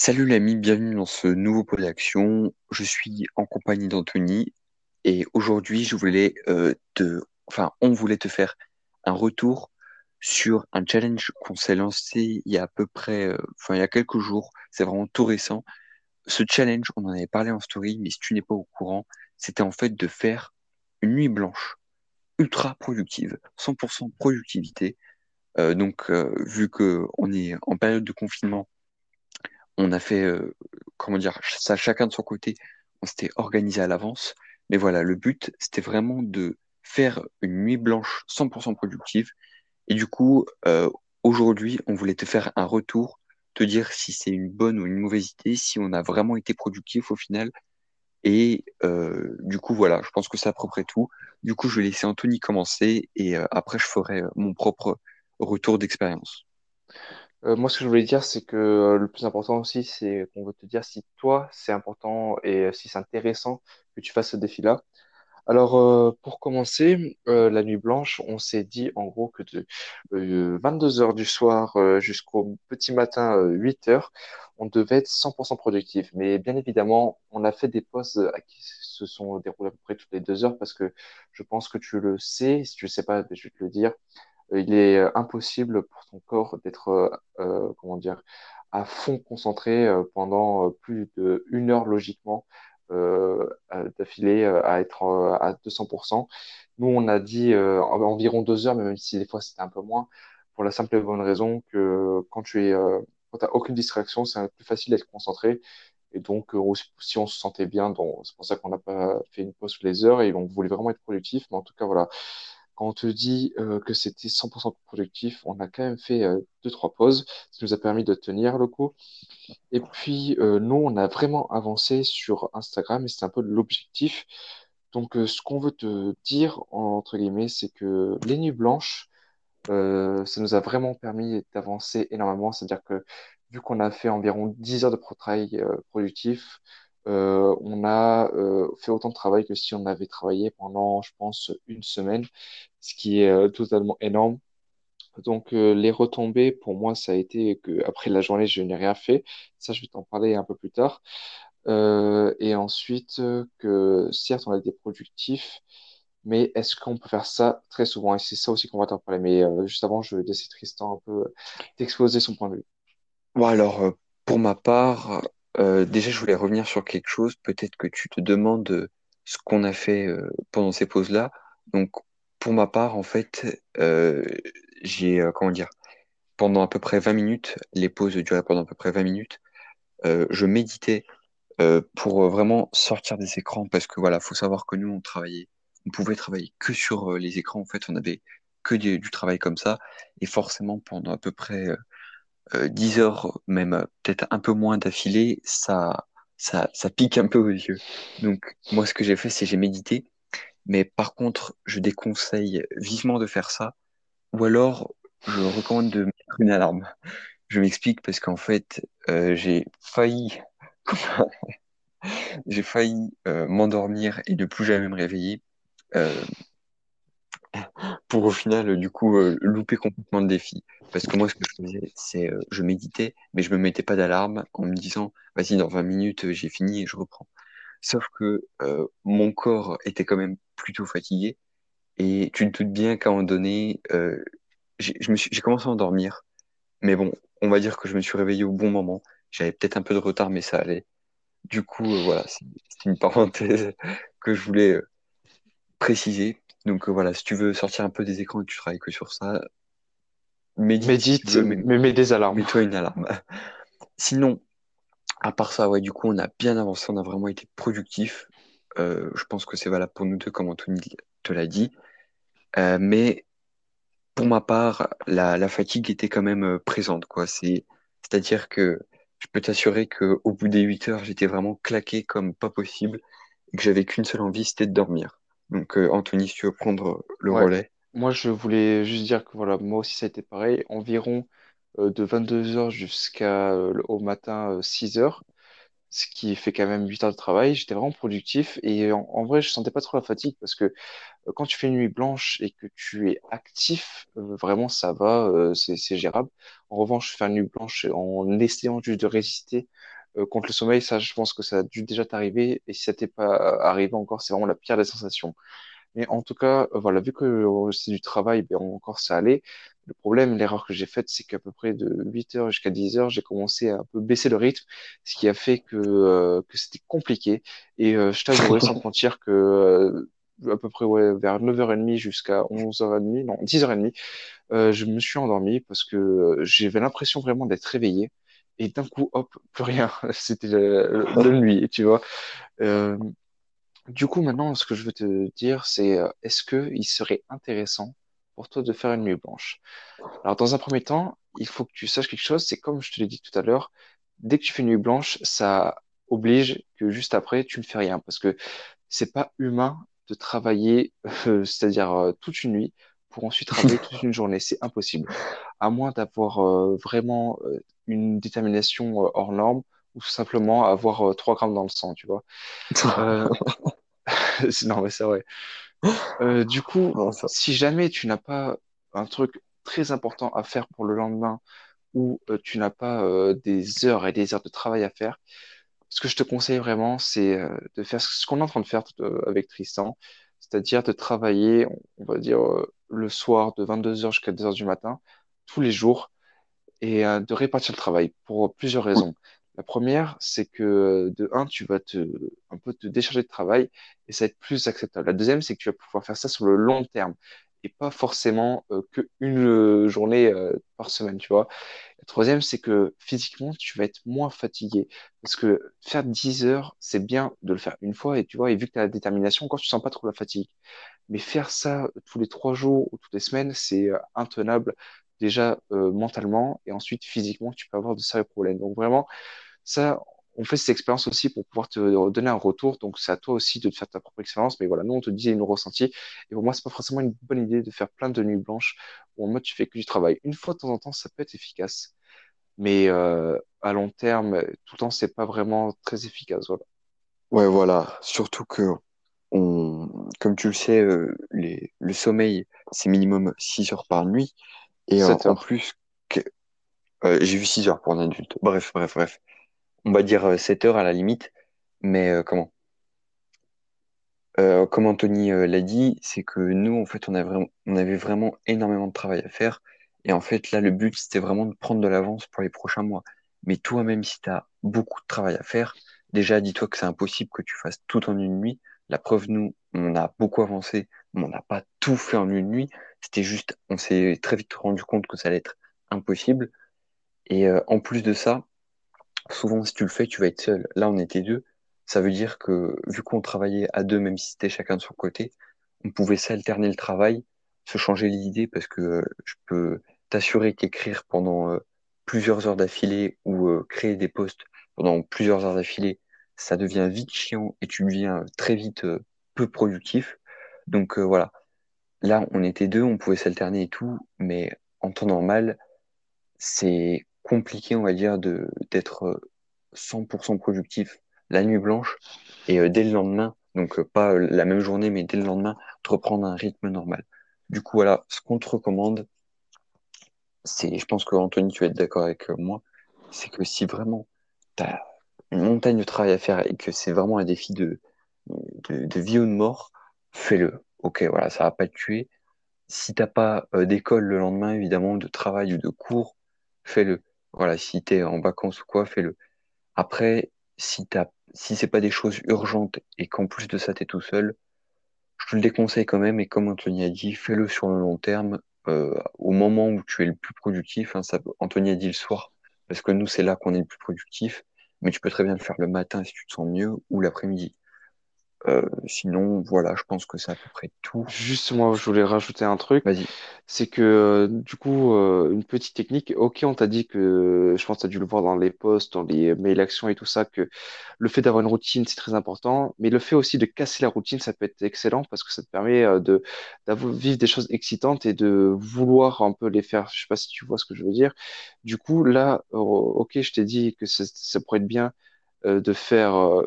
Salut l'ami, bienvenue dans ce nouveau pot d'action. Je suis en compagnie d'Anthony et aujourd'hui je voulais euh, te, enfin on voulait te faire un retour sur un challenge qu'on s'est lancé il y a à peu près, euh, enfin il y a quelques jours. C'est vraiment tout récent. Ce challenge, on en avait parlé en story, mais si tu n'es pas au courant, c'était en fait de faire une nuit blanche ultra productive, 100% productivité. Euh, donc vu que on est en période de confinement on a fait, euh, comment dire, ça chacun de son côté, on s'était organisé à l'avance. Mais voilà, le but, c'était vraiment de faire une nuit blanche 100% productive. Et du coup, euh, aujourd'hui, on voulait te faire un retour, te dire si c'est une bonne ou une mauvaise idée, si on a vraiment été productif au final. Et euh, du coup, voilà, je pense que c'est à peu près tout. Du coup, je vais laisser Anthony commencer et euh, après, je ferai mon propre retour d'expérience. Euh, moi, ce que je voulais dire, c'est que euh, le plus important aussi, c'est qu'on veut te dire si toi, c'est important et euh, si c'est intéressant que tu fasses ce défi-là. Alors, euh, pour commencer, euh, la nuit blanche, on s'est dit en gros que de 22 heures du soir jusqu'au petit matin euh, 8 heures, on devait être 100% productif. Mais bien évidemment, on a fait des pauses euh, qui se sont déroulées à peu près toutes les deux heures parce que je pense que tu le sais. Si tu le sais pas, je vais te le dire. Il est euh, impossible pour ton corps d'être, euh, euh, comment dire, à fond concentré euh, pendant plus d'une heure logiquement euh, d'affilée à être à 200%. Nous, on a dit en- environ deux heures, même si des fois c'était un peu moins, pour la simple et bonne raison que quand tu es, quand t'as aucune distraction, c'est plus facile d'être concentré. Et donc, si on se sentait bien, c'est pour ça qu'on n'a pas fait une pause toutes les heures et on voulait vraiment être productif. Mais en tout cas, voilà. Quand on te dit euh, que c'était 100% productif, on a quand même fait euh, deux, trois pauses, ce qui nous a permis de tenir le coup. Et puis, euh, nous, on a vraiment avancé sur Instagram et c'est un peu l'objectif. Donc, euh, ce qu'on veut te dire, entre guillemets, c'est que les nuits blanches, ça nous a vraiment permis d'avancer énormément. C'est-à-dire que vu qu'on a fait environ 10 heures de travail productif, on a fait autant de travail que si on avait travaillé pendant, je pense, une semaine, ce qui est euh, totalement énorme. Donc, euh, les retombées, pour moi, ça a été que après la journée, je n'ai rien fait. Ça, je vais t'en parler un peu plus tard. Euh, et ensuite, que certes, on a été productif, mais est-ce qu'on peut faire ça très souvent? Et c'est ça aussi qu'on va t'en parler. Mais juste avant, je vais laisser Tristan un peu t'exposer son point de vue. Bon, alors, pour ma part, déjà, je voulais revenir sur quelque chose. Peut-être que tu te demandes ce qu'on a fait pendant ces pauses-là. Donc, pour ma part, en fait, euh, j'ai, euh, comment dire, pendant à peu près 20 minutes, les pauses duraient pendant à peu près 20 minutes, euh, je méditais euh, pour vraiment sortir des écrans parce que voilà, faut savoir que nous, on travaillait, on pouvait travailler que sur les écrans. En fait, on avait que du, travail comme ça. Et forcément, pendant à peu près euh, 10 heures, même peut-être un peu moins d'affilée, ça, ça, ça pique un peu aux yeux. Donc, moi, ce que j'ai fait, c'est j'ai médité. Mais par contre, je déconseille vivement de faire ça. Ou alors, je recommande de mettre une alarme. Je m'explique parce qu'en fait, euh, j'ai failli, j'ai failli euh, m'endormir et ne plus jamais me réveiller. Euh, pour au final, du coup, louper complètement le défi. Parce que moi, ce que je faisais, c'est je méditais, mais je me mettais pas d'alarme en me disant, vas-y, dans 20 minutes, j'ai fini et je reprends. Sauf que mon corps était quand même plutôt fatigué et tu te doutes bien qu'à un moment donné, euh, j'ai commencé à endormir. Mais bon, on va dire que je me suis réveillé au bon moment. J'avais peut-être un peu de retard, mais ça allait. Du coup, euh, voilà, c'est une parenthèse que je voulais euh, préciser. Donc voilà, si tu veux sortir un peu des écrans et que tu travailles que sur ça, médite Médite, veux, mais mais mets des alarmes. mets-toi une alarme. Sinon, à part ça, ouais, du coup, on a bien avancé, on a vraiment été productif. Euh, je pense que c'est valable pour nous deux, comme Anthony te l'a dit. Euh, mais pour ma part, la, la fatigue était quand même euh, présente, quoi. C'est, c'est-à-dire que je peux t'assurer que au bout des 8 heures, j'étais vraiment claqué comme pas possible et que j'avais qu'une seule envie, c'était de dormir. Donc, euh, Anthony, si tu veux prendre le Ouais. relais. Moi, je voulais juste dire que voilà, moi aussi, ça a été pareil. Environ de 22 heures jusqu'à au matin euh, 6 heures. Ce qui fait quand même 8 heures de travail. J'étais vraiment productif et en, vrai, je sentais pas trop la fatigue parce que euh, quand tu fais une nuit blanche et que tu es actif, euh, vraiment, ça va, euh, c'est gérable. En revanche, faire une nuit blanche en essayant juste de résister euh, contre le sommeil, ça, je pense que ça a dû déjà t'arriver et si ça t'est pas arrivé encore, c'est vraiment la pire des sensations. Mais en tout cas, voilà, vu que c'est du travail, ben, encore ça allait. Le problème, l'erreur que j'ai faite, c'est qu'à peu près de 8 heures jusqu'à 10 heures, j'ai commencé à un peu baisser le rythme, ce qui a fait que, euh, que c'était compliqué. Et euh, je t'avouerai sans mentir que euh, à peu près ouais, vers 9h30 jusqu'à 11h30, non, 10h30, euh, je me suis endormi parce que j'avais l'impression vraiment d'être réveillé. Et d'un coup, hop, plus rien. C'était de nuit, tu vois. Du coup, maintenant, ce que je veux te dire, c'est est-ce que il serait intéressant pour toi de faire une nuit blanche? Alors, dans un premier temps, il faut que tu saches quelque chose, c'est comme je te l'ai dit tout à l'heure, dès que tu fais une nuit blanche, ça oblige que juste après, tu ne fais rien, parce que c'est pas humain de travailler, euh, c'est-à-dire euh, toute une nuit, pour ensuite travailler toute une journée. C'est impossible. À moins d'avoir euh, vraiment une détermination hors norme, ou simplement avoir euh, 3 grammes dans le sang, tu vois. Non, mais c'est vrai. Euh, du coup, si jamais tu n'as pas un truc très important à faire pour le lendemain ou euh, tu n'as pas euh, des heures et des heures de travail à faire, ce que je te conseille vraiment, c'est de faire ce qu'on est en train de faire avec Tristan, c'est-à-dire de travailler, on va dire, le soir de 22 heures jusqu'à 2 heures du matin, tous les jours, et de répartir le travail pour plusieurs raisons. La première, c'est que euh, de un, tu vas te un peu te décharger de travail et ça va être plus acceptable. La deuxième, c'est que tu vas pouvoir faire ça sur le long terme et pas forcément euh, que une euh, journée par semaine, tu vois. La troisième, c'est que physiquement, tu vas être moins fatigué parce que faire 10 heures, c'est bien de le faire une fois et tu vois, et vu que tu as la détermination, encore tu sens pas trop la fatigue. Mais faire ça tous les trois jours ou toutes les semaines, c'est intenable déjà mentalement et ensuite physiquement, tu peux avoir de sérieux problèmes. Donc vraiment, ça, on fait cette expérience aussi pour pouvoir te donner un retour. Donc c'est à toi aussi de te faire ta propre expérience. Mais voilà, nous on te disait nos ressentis. Et pour moi, c'est pas forcément une bonne idée de faire plein de nuits blanches où en mode tu fais que du travail. Une fois de temps en temps, ça peut être efficace. Mais euh, à long terme, tout le temps, c'est pas vraiment très efficace. Voilà. Ouais, voilà. Surtout que, on, comme tu le sais, euh, les, le sommeil, c'est minimum 6 heures par nuit. Et euh, 7 en plus, que, j'ai vu 6 heures pour un adulte. Bref, bref, bref. On va dire euh, 7 heures à la limite. Mais euh, comment? Euh, comme Anthony euh, l'a dit, c'est que nous, en fait, on on avait vraiment énormément de travail à faire. Et en fait, là, le but, c'était vraiment de prendre de l'avance pour les prochains mois. Mais toi, même si tu as beaucoup de travail à faire, déjà, dis-toi que c'est impossible que tu fasses tout en une nuit. La preuve, nous, on a beaucoup avancé, mais on n'a pas tout fait en une nuit. C'était juste, on s'est très vite rendu compte que ça allait être impossible. Et euh, en plus de ça, souvent, si tu le fais, tu vas être seul. Là, on était deux. Ça veut dire que, vu qu'on travaillait à deux, même si c'était chacun de son côté, on pouvait s'alterner le travail, se changer les idées, parce que je peux t'assurer qu'écrire pendant euh, plusieurs heures d'affilée ou euh, créer des posts pendant plusieurs heures d'affilée, ça devient vite chiant et tu deviens très vite euh, peu productif. Donc voilà, là, on était deux, on pouvait s'alterner et tout, mais en temps normal, c'est compliqué, on va dire, de d'être euh, 100% productif la nuit blanche et euh, dès le lendemain, donc euh, pas euh, la même journée, mais dès le lendemain, de reprendre un rythme normal. Du coup, voilà, ce qu'on te recommande, c'est, je pense que Anthony, tu vas être d'accord avec euh, moi, c'est que si vraiment tu as une montagne de travail à faire et que c'est vraiment un défi de, de, vie ou de mort, fais-le. Ok, voilà, ça va pas te tuer. Si t'as pas euh, d'école le lendemain, évidemment, de travail ou de cours, fais-le. Voilà, si t'es en vacances ou quoi, fais-le. Après, si t'as, si c'est pas des choses urgentes et qu'en plus de ça, t'es tout seul, je te le déconseille quand même. Et comme Anthony a dit, fais-le sur le long terme, euh, au moment où tu es le plus productif. Hein, Anthony a dit le soir, parce que nous, c'est là qu'on est le plus productif. Mais tu peux très bien le faire le matin si tu te sens mieux ou l'après-midi. Euh, sinon, voilà, je pense que c'est à peu près tout. Juste, moi, je voulais rajouter un truc. Vas-y. C'est que euh, du coup, euh, une petite technique, ok, on t'a dit que, je pense que tu as dû le voir dans les posts, dans les mails actions et tout ça, que le fait d'avoir une routine, c'est très important, mais le fait aussi de casser la routine, ça peut être excellent parce que ça te permet de vivre des choses excitantes et de vouloir un peu les faire. Je sais pas si tu vois ce que je veux dire. Du coup, là, euh, ok, je t'ai dit que ça ça pourrait être bien de faire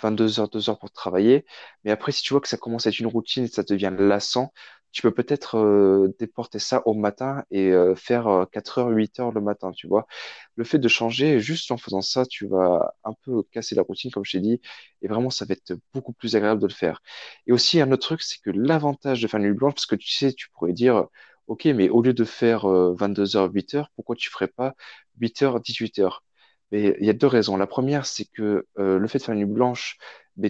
22 heures, 2 heures pour travailler. Mais après, si tu vois que ça commence à être une routine et ça devient lassant, tu peux peut-être euh, déporter ça au matin et euh, faire euh, 4 heures, 8 heures le matin, tu vois. Le fait de changer, juste en faisant ça, tu vas un peu casser la routine, comme je t'ai dit, et vraiment, ça va être beaucoup plus agréable de le faire. Et aussi, un autre truc, c'est que l'avantage de faire une nuit blanche, parce que tu sais, tu pourrais dire, OK, mais au lieu de faire euh, 22 heures, 8 heures, pourquoi tu ferais pas 8 heures, 18 heures? Il y a deux raisons. La première, c'est que euh, le fait de faire une nuit blanche,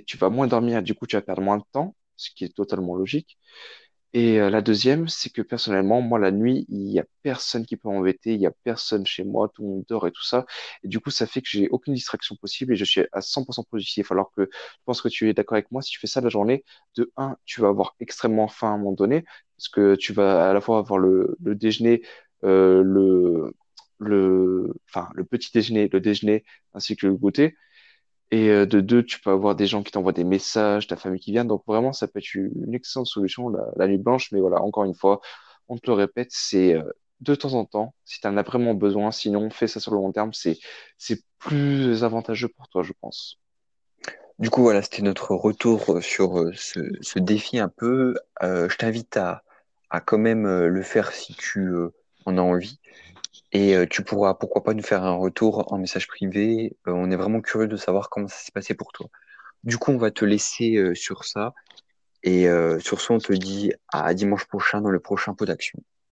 tu vas moins dormir, du coup, tu vas perdre moins de temps, ce qui est totalement logique. Et euh, la deuxième, c'est que personnellement, moi, la nuit, il y a personne qui peut m'embêter, il y a personne chez moi, tout le monde dort et tout ça. Et du coup, ça fait que j'ai aucune distraction possible et je suis à 100% productif. Alors que je pense que tu es d'accord avec moi, si tu fais ça la journée, de un, tu vas avoir extrêmement faim à un moment donné, parce que tu vas à la fois avoir le, déjeuner, euh, le, le petit déjeuner, le déjeuner, ainsi que le goûter. Et euh, de deux, tu peux avoir des gens qui t'envoient des messages, ta famille qui vient. Donc vraiment, ça peut être une excellente solution, la, nuit blanche. Mais voilà, encore une fois, on te le répète, c'est euh, de temps en temps, si tu en as vraiment besoin. Sinon, fais ça sur le long terme, c'est plus avantageux pour toi, je pense. Du coup, voilà, c'était notre retour euh, sur ce, ce défi un peu. Je t'invite à, à quand même le faire si tu en as envie. Et euh, tu pourras, pourquoi pas, nous faire un retour en message privé. Euh, on est vraiment curieux de savoir comment ça s'est passé pour toi. Du coup, on va te laisser euh, sur ça. Et sur ce, on te dit à dimanche prochain dans le prochain pot d'action.